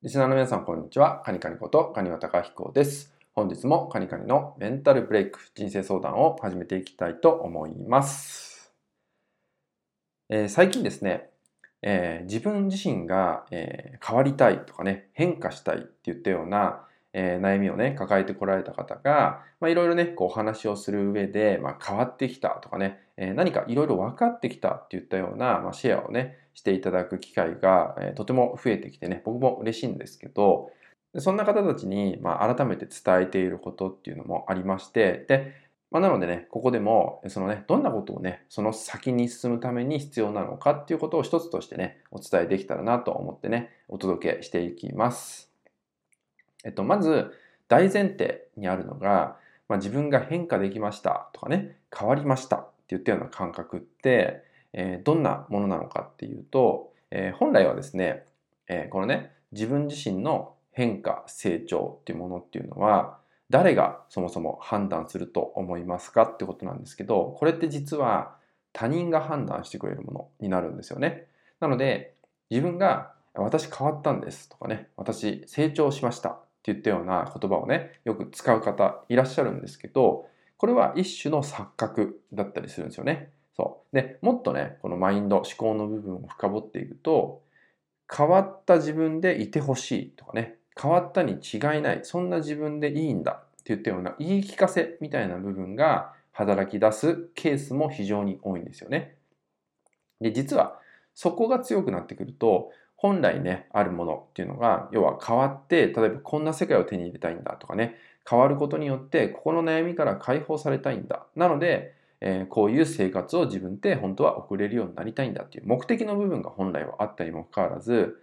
リスナーの皆さん、こんにちは。カニカニことカニワタカヒコです。本日もカニカニのメンタルブレイク人生相談を始めていきたいと思います。えー、最近ですね、えー、自分自身が、えー、変わりたいとかね、変化したいって言ったような、え悩みをね、抱えてこられた方が、まあ、いろいろね、こうお話をする上で、まあ、変わってきたとかね、え何かいろいろ分かってきたっていったような、まあ、シェアをね、していただく機会が、えとても増えてきてね、僕も嬉しいんですけど、そんな方たちに、まあ、改めて伝えていることっていうのもありまして、で、まあ、なのでね、ここでも、そのね、どんなことをね、その先に進むために必要なのかっていうことを一つとしてね、お伝えできたらなと思ってね、お届けしていきます。えっと、まず、大前提にあるのが、まあ、自分が変化できましたとかね、変わりましたっていったような感覚って、えー、どんなものなのかっていうと、えー、本来はですね、えー、このね自分自身の変化成長っていうものっていうのは誰がそもそも判断すると思いますかってことなんですけどこれって実は他人が判断してくれるものになるんですよね。なので自分が私変わったんですとかね私成長しましたって言ったような言葉をねよく使う方いらっしゃるんですけどこれは一種の錯覚だったりするんですよね。そう。で、もっとね、このマインド、思考の部分を深掘っていくと、変わった自分でいてほしいとかね、変わったに違いない、そんな自分でいいんだって言ったような言い聞かせみたいな部分が働き出すケースも非常に多いんですよね。で、実はそこが強くなってくると、本来ね、あるものっていうのが、要は変わって、例えばこんな世界を手に入れたいんだとかね、変わることによって、ここの悩みから解放されたいんだ。なので、えー、こういう生活を自分で本当は送れるようになりたいんだっていう目的の部分が本来はあったにもかかわらず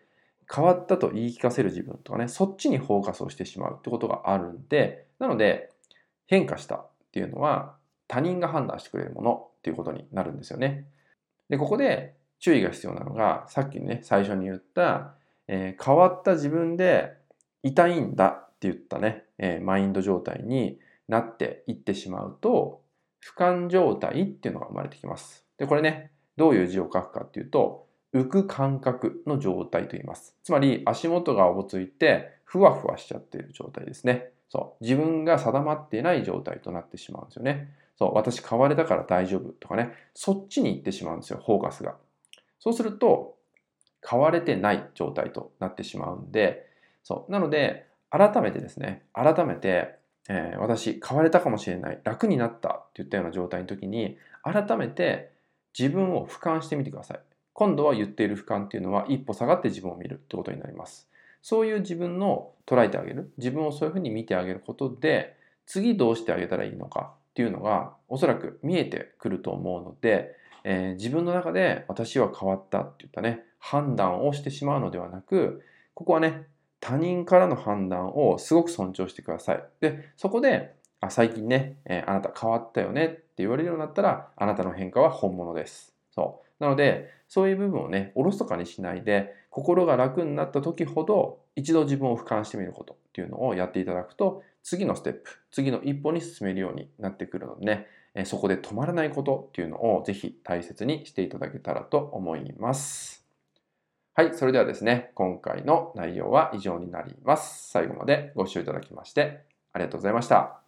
変わったと言い聞かせる自分とかねそっちにフォーカスをしてしまうってことがあるんでなので変化したっていうのは他人が判断してくれるものっていうことになるんですよね。でここで注意が必要なのがさっきね最初に言った、えー、変わった自分でいたいんだって言ったね、えー、マインド状態になっていってしまうと俯瞰状態っていうのが生まれてきます。で、これね、どういう字を書くかっていうと、浮く感覚の状態と言います。つまり足元がおぼついてふわふわしちゃっている状態ですね。そう。自分が定まっていない状態となってしまうんですよね。そう。私変われたから大丈夫とかね。そっちに行ってしまうんですよ、フォーカスが。そうすると、変われてない状態となってしまうんで、そう。なので、改めてですね、改めてえー、私変われたかもしれない楽になったって言ったような状態の時に改めて自分を俯瞰してみてください今度は言っている俯瞰っていうのは一歩下がって自分を見るってことになりますそういう自分の捉えてあげる自分をそういうふうに見てあげることで次どうしてあげたらいいのかっていうのがおそらく見えてくると思うので、えー、自分の中で私は変わったって言ったね判断をしてしまうのではなくここはね他人からの判断をすごく尊重してください。で、そこで、あ最近ね、えー、あなた変わったよねって言われるようになったら、あなたの変化は本物です。そう。なので、そういう部分をね、おろそかにしないで、心が楽になった時ほど、一度自分を俯瞰してみることっていうのをやっていただくと、次のステップ、次の一歩に進めるようになってくるのでね、えそこで止まらないことっていうのをぜひ大切にしていただけたらと思います。はい、それではですね、今回の内容は以上になります。最後までご視聴いただきましてありがとうございました。